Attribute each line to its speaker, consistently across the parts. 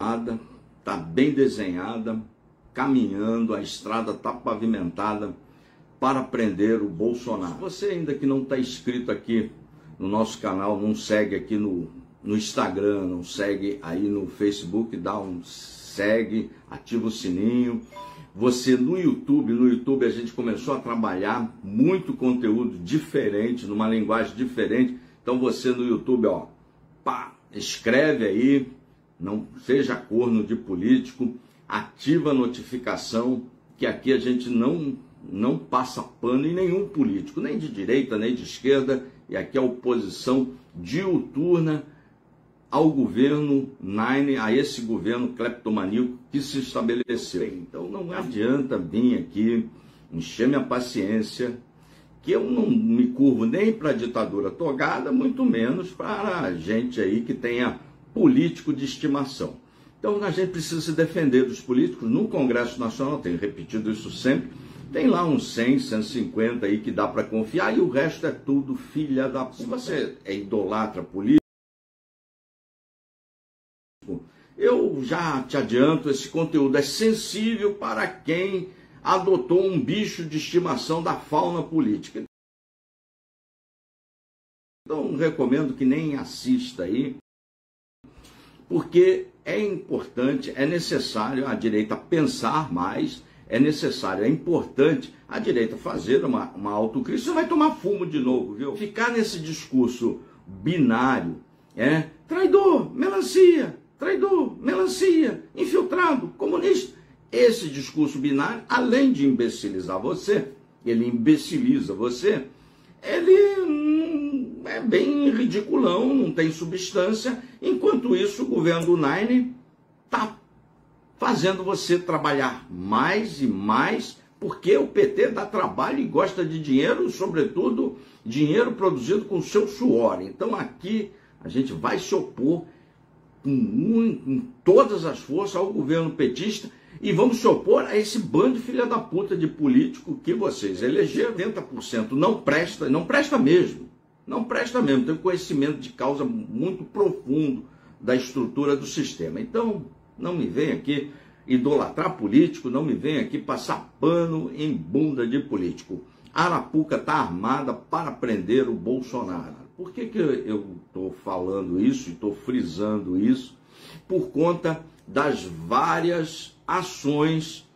Speaker 1: está bem desenhada, caminhando, a estrada está pavimentada para prender o Bolsonaro. Se você ainda que não está inscrito aqui no nosso canal, não segue aqui no, no Instagram, não segue aí no Facebook, dá um segue, ativa o sininho. Você no YouTube, no YouTube a gente começou a trabalhar muito conteúdo diferente, numa linguagem diferente. Então você no YouTube, ó, pá, escreve aí, não seja corno de político, ativa a notificação, que aqui a gente não não passa pano em nenhum político, nem de direita, nem de esquerda, e aqui a oposição diuturna ao governo Nine, a esse governo cleptomaníaco que se estabeleceu. Então não adianta vir aqui encher minha paciência, que eu não me curvo nem para a ditadura togada, muito menos para gente aí que tenha político de estimação. Então a gente precisa se defender dos políticos. No Congresso Nacional, tenho repetido isso sempre, tem lá uns 100, 150 aí que dá para confiar e o resto é tudo filha da... Se você é idolatra político, eu já te adianto, esse conteúdo é sensível para quem adotou um bicho de estimação da fauna política. Então, recomendo que nem assista aí, porque é importante, é necessário a direita pensar mais, é necessário, é importante a direita fazer uma, uma autocrítica. Você vai tomar fumo de novo, viu? Ficar nesse discurso binário, é traidor, melancia, traidor, melancia, infiltrado, comunista. Esse discurso binário, além de imbecilizar você, ele imbeciliza você, ele hum, é bem ridiculão, não tem substância. Enquanto isso, o governo do Nine está fazendo você trabalhar mais e mais, porque o PT dá trabalho e gosta de dinheiro, sobretudo dinheiro produzido com seu suor. Então aqui a gente vai se opor com, com todas as forças ao governo petista e vamos se opor a esse bando de filha da puta de político que vocês elegeram. 80% não presta, não presta mesmo. Não presta mesmo, tem conhecimento de causa muito profundo da estrutura do sistema. Então, não me vem aqui idolatrar político, não me vem aqui passar pano em bunda de político. Arapuca está armada para prender o Bolsonaro. Por que, que eu estou falando isso e estou frisando isso? Por conta das várias ações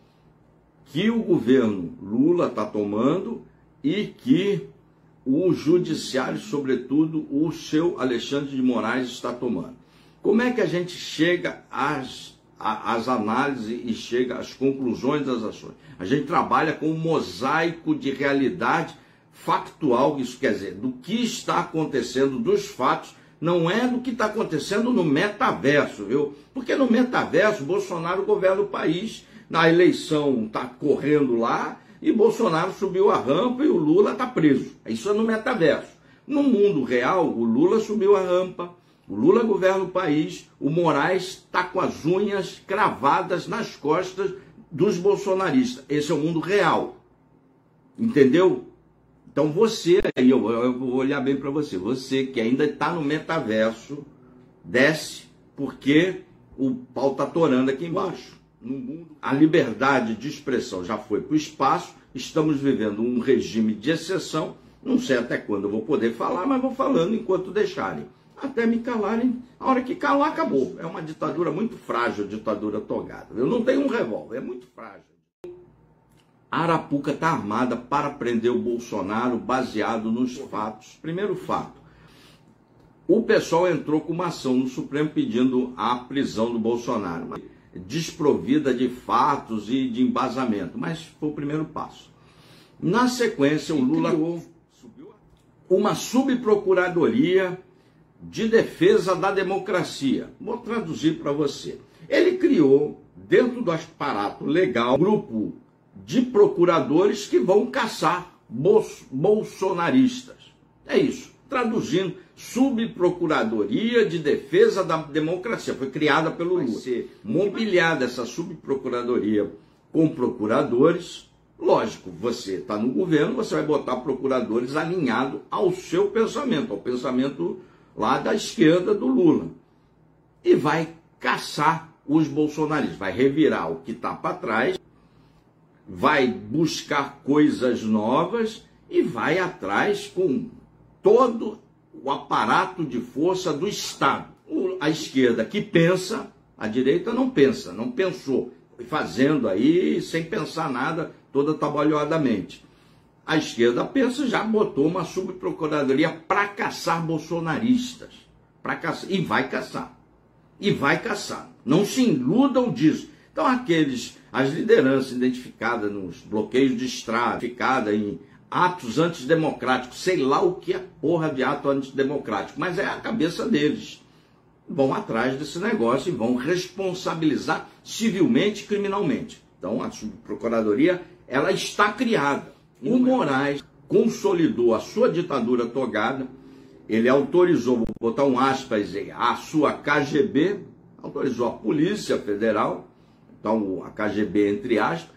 Speaker 1: que o governo Lula está tomando e que o judiciário, sobretudo o seu Alexandre de Moraes, está tomando. Como é que a gente chega às, às análises e chega às conclusões das ações? A gente trabalha com um mosaico de realidade factual, isso quer dizer, do que está acontecendo, dos fatos, não é do que está acontecendo no metaverso, viu? Porque no metaverso, Bolsonaro governa o país, na eleição está correndo lá, e Bolsonaro subiu a rampa e o Lula está preso. Isso é no metaverso. No mundo real, o Lula subiu a rampa, o Lula governa o país, o Moraes está com as unhas cravadas nas costas dos bolsonaristas. Esse é o mundo real. Entendeu? Então você, aí eu, eu vou olhar bem para você, você que ainda está no metaverso, desce, porque o pau está torando aqui embaixo. No mundo, a liberdade de expressão já foi para o espaço, estamos vivendo um regime de exceção, não sei até quando eu vou poder falar, mas vou falando enquanto deixarem. Até me calarem, a hora que calar, acabou. É uma ditadura muito frágil, ditadura togada. Eu não tenho um revólver, é muito frágil. Arapuca está armada para prender o Bolsonaro baseado nos fatos. Primeiro fato, o pessoal entrou com uma ação no Supremo pedindo a prisão do Bolsonaro, desprovida de fatos e de embasamento, mas foi o primeiro passo. Na sequência, o Lula criou uma subprocuradoria de defesa da democracia. Vou traduzir para você. Ele criou, dentro do aparato legal, um grupo de procuradores que vão caçar bolsonaristas. É isso. Traduzindo, subprocuradoria de defesa da democracia. Foi criada pelo Lula. Ser mobiliada essa subprocuradoria com procuradores. Lógico, você está no governo, você vai botar procuradores alinhados ao seu pensamento, ao pensamento lá da esquerda do Lula. E vai caçar os bolsonaristas, vai revirar o que está para trás, vai buscar coisas novas e vai atrás com todo o aparato de força do Estado. A esquerda que pensa, a direita não pensa, não pensou, fazendo aí sem pensar nada, toda trabalhadamente. A esquerda pensa, já botou uma subprocuradoria para caçar bolsonaristas. Para caçar, e vai caçar. E vai caçar. Não se iludam disso. Então, aqueles, as lideranças identificadas nos bloqueios de estrada, identificadas em atos antidemocráticos, sei lá o que é porra de ato antidemocrático, mas é a cabeça deles. Vão atrás desse negócio e vão responsabilizar civilmente e criminalmente. Então, a subprocuradoria, ela está criada. O Moraes consolidou a sua ditadura togada, ele autorizou, vou botar um aspas aí, a sua KGB, autorizou a Polícia Federal, então a KGB entre aspas,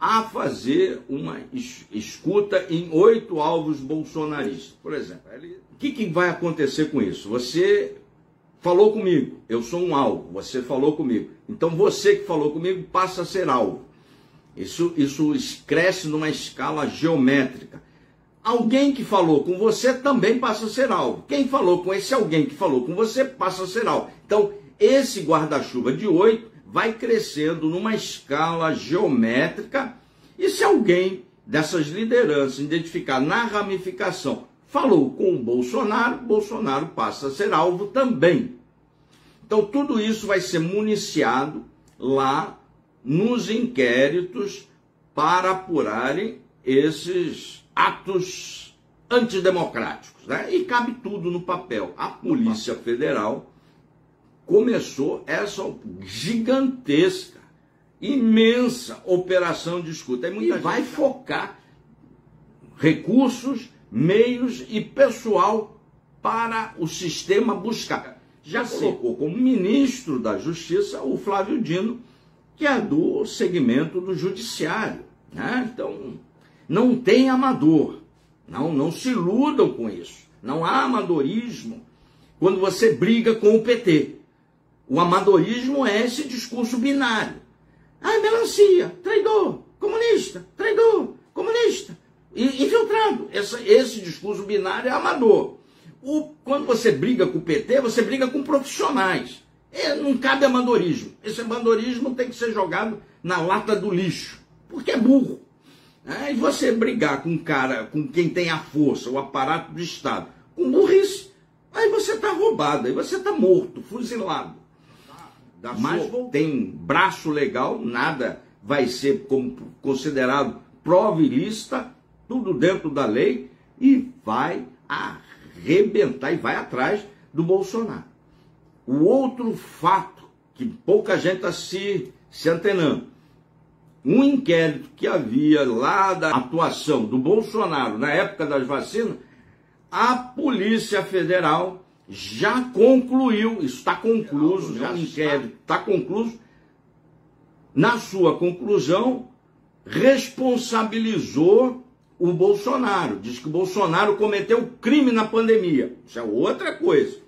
Speaker 1: a fazer uma escuta em oito alvos bolsonaristas. Por exemplo, o que, que vai acontecer com isso? Você falou comigo, eu sou um alvo, você falou comigo. Então você que falou comigo passa a ser alvo. Isso, isso cresce numa escala geométrica. Alguém que falou com você também passa a ser alvo. Quem falou com esse alguém que falou com você passa a ser alvo. Então, esse guarda-chuva de oito vai crescendo numa escala geométrica. E se alguém dessas lideranças identificar na ramificação falou com o Bolsonaro, Bolsonaro passa a ser alvo também. Então, tudo isso vai ser municiado lá nos inquéritos para apurarem esses atos antidemocráticos. Né? E cabe tudo no papel. A Polícia Federal começou essa gigantesca, imensa operação de escuta. E vai focar recursos, meios e pessoal para o sistema buscar. Já colocou como ministro da Justiça o Flávio Dino, que é do segmento do judiciário. Né? Então, não tem amador. Não, não se iludam com isso. Não há amadorismo quando você briga com o PT. O amadorismo é esse discurso binário. Ah, melancia, traidor, comunista, traidor, comunista, infiltrado. Esse, esse discurso binário é amador. O, quando você briga com o PT, você briga com profissionais. É, não cabe amadorismo. Esse amadorismo tem que ser jogado na lata do lixo, porque é burro. É, e você brigar com um cara, com quem tem a força, o aparato do Estado, com burrice, aí você está roubado, aí você está morto, fuzilado. Da Mas sua... tem braço legal, nada vai ser considerado prova ilícita, tudo dentro da lei, e vai arrebentar e vai atrás do Bolsonaro. O outro fato que pouca gente está se, se antenando. Um inquérito que havia lá da atuação do Bolsonaro na época das vacinas, a Polícia Federal já concluiu, isso está concluído, já o inquérito está concluído, na sua conclusão, responsabilizou o Bolsonaro. Diz que o Bolsonaro cometeu crime na pandemia. Isso é outra coisa.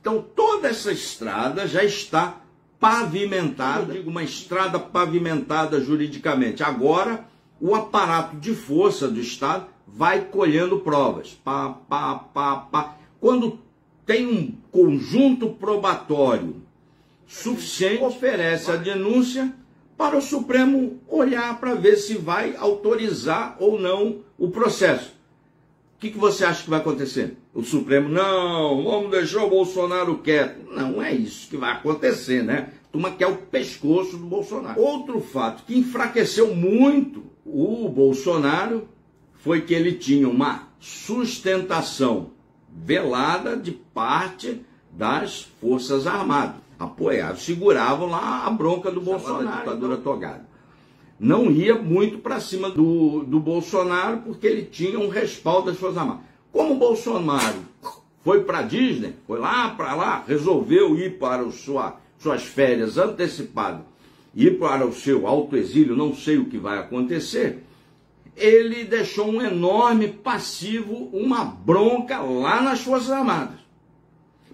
Speaker 1: Então, toda essa estrada já está pavimentada, digo uma estrada pavimentada juridicamente. Agora, o aparato de força do Estado vai colhendo provas. Pá, pá, pá, pá. Quando tem um conjunto probatório suficiente, oferece a denúncia para o Supremo olhar para ver se vai autorizar ou não o processo. O que, que você acha que vai acontecer? O Supremo, não, vamos deixar o Bolsonaro quieto. Não é isso que vai acontecer, né? Turma quer o pescoço do Bolsonaro. Outro fato que enfraqueceu muito o Bolsonaro foi que ele tinha uma sustentação velada de parte das Forças Armadas. Apoiados, seguravam lá a bronca do Bolsonaro, ditadura togada não ia muito para cima do, do Bolsonaro, porque ele tinha um respaldo das Forças Armadas. Como o Bolsonaro foi para Disney, foi lá para lá, resolveu ir para o sua, suas férias antecipadas, ir para o seu alto exílio, não sei o que vai acontecer, ele deixou um enorme passivo, uma bronca lá nas Forças Armadas.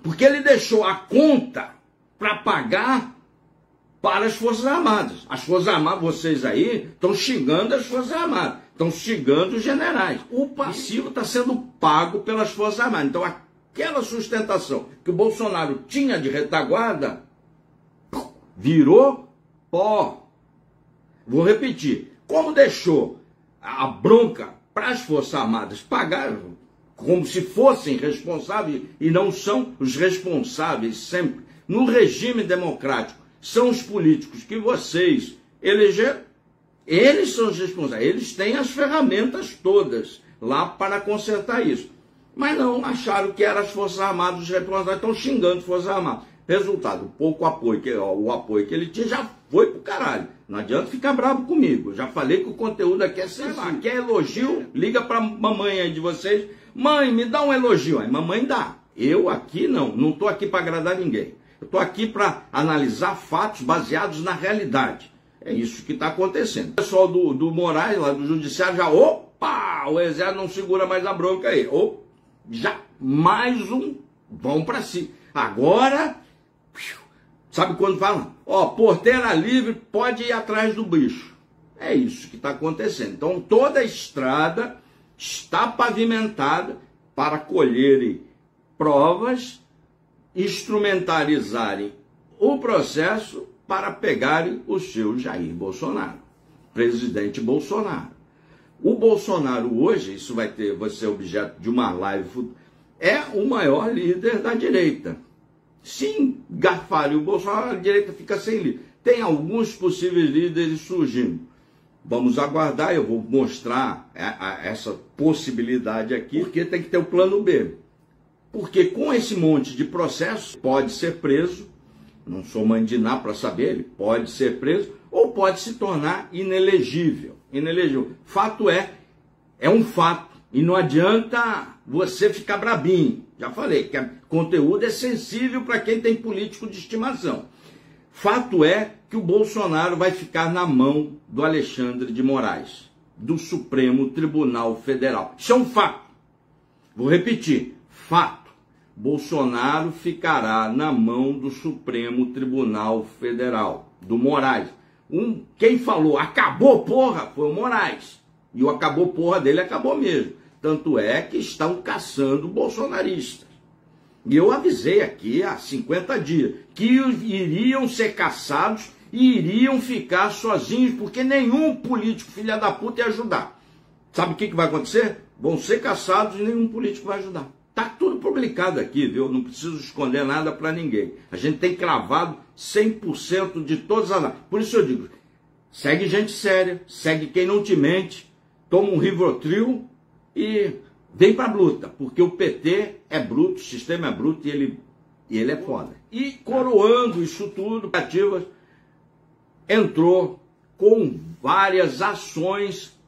Speaker 1: Porque ele deixou a conta para pagar para as Forças Armadas. As Forças Armadas, vocês aí, estão xingando as Forças Armadas, estão xingando os generais. O passivo está sendo pago pelas Forças Armadas. Então, aquela sustentação que o Bolsonaro tinha de retaguarda virou pó. Vou repetir. Como deixou a bronca para as Forças Armadas pagar como se fossem responsáveis e não são os responsáveis sempre. No regime democrático, são os políticos que vocês elegeram, eles são os responsáveis, eles têm as ferramentas todas lá para consertar isso. Mas não, acharam que eram as Forças Armadas os responsáveis, estão xingando as Forças Armadas. Resultado, pouco apoio, que, ó, o apoio que ele tinha já foi pro caralho. Não adianta ficar bravo comigo. Já falei que o conteúdo aqui é sensível. Quer elogio? Liga pra mamãe aí de vocês. Mãe, me dá um elogio. Aí mamãe dá. Eu aqui não. Não tô aqui para agradar ninguém. Eu tô aqui para analisar fatos baseados na realidade. É isso que está acontecendo. O pessoal do, do Moraes, lá do Judiciário, já, opa, o Exército não segura mais a bronca aí. Opa, já mais um, vão para si. Agora, sabe quando falam? Ó, porteira livre, pode ir atrás do bicho. É isso que está acontecendo. Então, toda a estrada está pavimentada para colherem provas, instrumentalizarem o processo para pegarem o seu Jair Bolsonaro, presidente Bolsonaro. O Bolsonaro hoje, isso vai ter, vai ser objeto de uma live, é o maior líder da direita. Se engarfarem o Bolsonaro, a direita fica sem líder. Tem alguns possíveis líderes surgindo. Vamos aguardar, eu vou mostrar essa possibilidade aqui, porque tem que ter o plano B. Porque com esse monte de processo, pode ser preso, não sou mandiná para saber, ele pode ser preso, ou pode se tornar inelegível. Inelegível. Fato é, é um fato. E não adianta você ficar brabinho. Já falei que conteúdo é sensível para quem tem político de estimação. Fato é que o Bolsonaro vai ficar na mão do Alexandre de Moraes, do Supremo Tribunal Federal. Isso é um fato. Vou repetir: fato. Bolsonaro ficará na mão do Supremo Tribunal Federal, do Moraes. Um, quem falou acabou porra foi o Moraes. E o acabou porra dele acabou mesmo. Tanto é que estão caçando bolsonaristas. E eu avisei aqui há 50 dias que iriam ser caçados e iriam ficar sozinhos, porque nenhum político filha da puta ia ajudar. Sabe o que, que vai acontecer? Vão ser caçados e nenhum político vai ajudar. Tá tudo publicado aqui, viu? Não preciso esconder nada para ninguém. A gente tem cravado 100% de todas as. Por isso eu digo: segue gente séria, segue quem não te mente, toma um Rivotril e vem para a luta, porque o PT é bruto, o sistema é bruto e ele, e ele é foda. E coroando isso tudo, ativas entrou com várias ações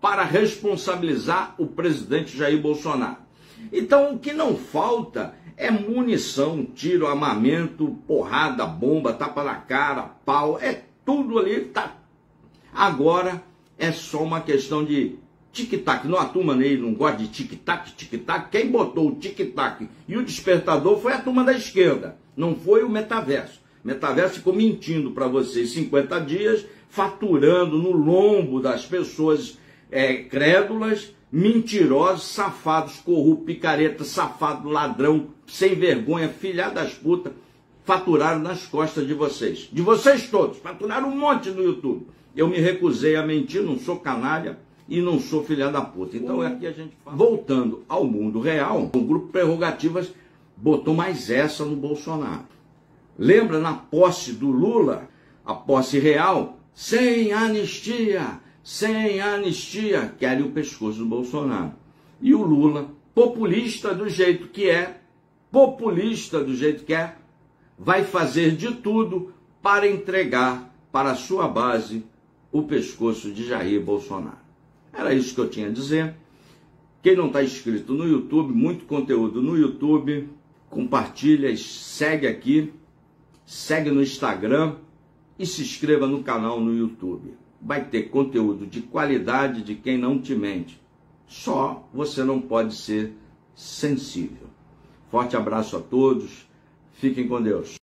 Speaker 1: para responsabilizar o presidente Jair Bolsonaro. Então o que não falta é munição, tiro, armamento, porrada, bomba, tapa na cara, pau, é tudo ali, tá. Agora é só uma questão de tic-tac. Não, a turma nele não gosta de tic-tac, tic-tac. Quem botou o tic-tac e o despertador foi a turma da esquerda, não foi o metaverso. O metaverso ficou mentindo para vocês 50 dias, faturando no lombo das pessoas é, crédulas, mentirosos, safados, corruptos, picareta, safado, ladrão, sem vergonha, filha das putas, faturaram nas costas de vocês. De vocês todos, faturaram um monte no YouTube. Eu me recusei a mentir, não sou canalha, e não sou filha da puta. Então é aqui a gente fala. Voltando ao mundo real, o grupo Prerrogativas botou mais essa no Bolsonaro. Lembra na posse do Lula, a posse real, sem anistia, sem anistia, querem o pescoço do Bolsonaro. E o Lula, populista do jeito que é, populista do jeito que é, vai fazer de tudo para entregar para a sua base o pescoço de Jair Bolsonaro. Era isso que eu tinha a dizer. Quem não está inscrito no YouTube, muito conteúdo no YouTube, compartilha, segue aqui, segue no Instagram e se inscreva no canal no YouTube. Vai ter conteúdo de qualidade de quem não te mente. Só você não pode ser sensível. Forte abraço a todos. Fiquem com Deus.